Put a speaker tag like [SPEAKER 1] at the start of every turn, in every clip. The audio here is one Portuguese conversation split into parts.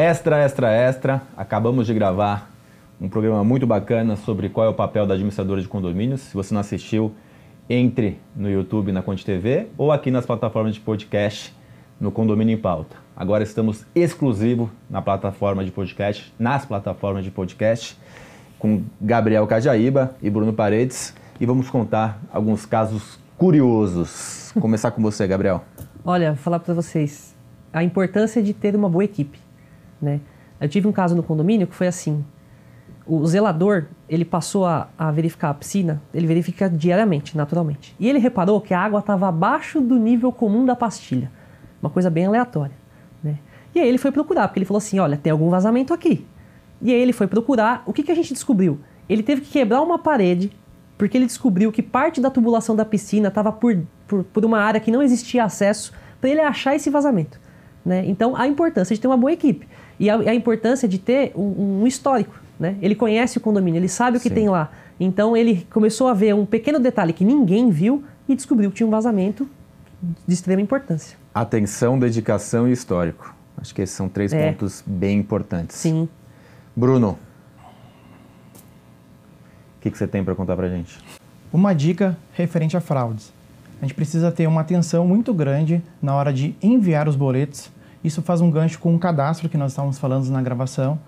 [SPEAKER 1] Extra, extra, extra. Acabamos de gravar um programa muito bacana sobre qual é o papel da administradora de condomínios. Se você não assistiu, entre no YouTube na Conte TV ou aqui nas plataformas de podcast no Condomínio em Pauta. Agora estamos exclusivo na plataforma de podcast, nas plataformas de podcast, com Gabriel Cajaíba e Bruno Paredes e vamos contar alguns casos curiosos. Começar com você, Gabriel.
[SPEAKER 2] Olha, vou falar para vocês a importância de ter uma boa equipe, né? Eu tive um caso no condomínio que foi assim. O zelador, ele passou a, a verificar a piscina, ele verifica diariamente, naturalmente. E ele reparou que a água estava abaixo do nível comum da pastilha. Uma coisa bem aleatória, né? E aí ele foi procurar, porque ele falou assim, olha, tem algum vazamento aqui. E aí ele foi procurar, o que, que a gente descobriu? Ele teve que quebrar uma parede, porque ele descobriu que parte da tubulação da piscina estava por, por, por uma área que não existia acesso, para ele achar esse vazamento. Né? Então, a importância de ter uma boa equipe. E a, a importância de ter um, um histórico. Né? Ele conhece o condomínio, ele sabe o que Sim. tem lá. Então, ele começou a ver um pequeno detalhe que ninguém viu e descobriu que tinha um vazamento de extrema importância.
[SPEAKER 1] Atenção, dedicação e histórico. Acho que esses são três é. pontos bem importantes.
[SPEAKER 2] Sim.
[SPEAKER 1] Bruno, o que, que você tem para contar para gente?
[SPEAKER 3] Uma dica referente a fraudes. A gente precisa ter uma atenção muito grande na hora de enviar os boletos. Isso faz um gancho com o cadastro que nós estávamos falando na gravação.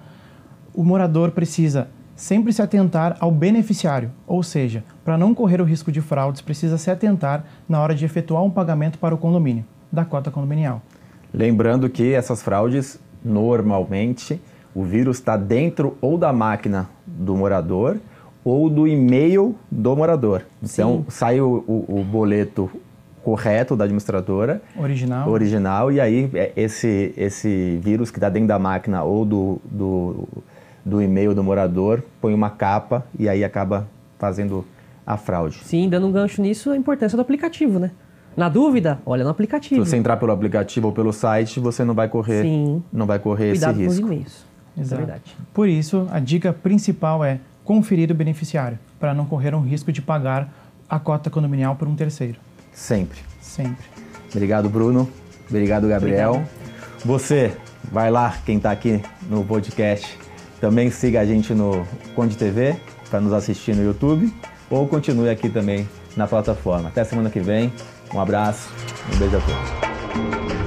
[SPEAKER 3] O morador precisa sempre se atentar ao beneficiário, ou seja, para não correr o risco de fraudes, precisa se atentar na hora de efetuar um pagamento para o condomínio, da cota condominial.
[SPEAKER 1] Lembrando que essas fraudes, normalmente, o vírus está dentro ou da máquina do morador ou do e-mail do morador. Então, Sim. sai o, o, o, boleto correto da administradora.
[SPEAKER 3] Original.
[SPEAKER 1] Original, e aí é, esse, esse vírus que está dentro da máquina ou do, do, do e-mail do morador põe uma capa e aí acaba fazendo a fraude.
[SPEAKER 2] Sim, dando um gancho nisso, a importância do aplicativo, né? Na dúvida, olha no aplicativo.
[SPEAKER 1] Se você entrar pelo aplicativo ou pelo site, você não vai correr, Sim. não vai correr
[SPEAKER 2] Cuidado
[SPEAKER 1] esse risco.
[SPEAKER 2] Com os e-mails. Exato. É verdade.
[SPEAKER 3] Por isso, a dica principal é conferir o beneficiário, para não correr um risco de pagar a cota condominial por um terceiro.
[SPEAKER 1] Sempre.
[SPEAKER 3] Sempre.
[SPEAKER 1] Obrigado, Bruno. Obrigado, Gabriel. Obrigado. Você, vai lá, quem está aqui no podcast, também siga a gente no Conde TV, para nos assistir no YouTube, ou continue aqui também na plataforma. Até semana que vem. Um abraço, um beijo a todos.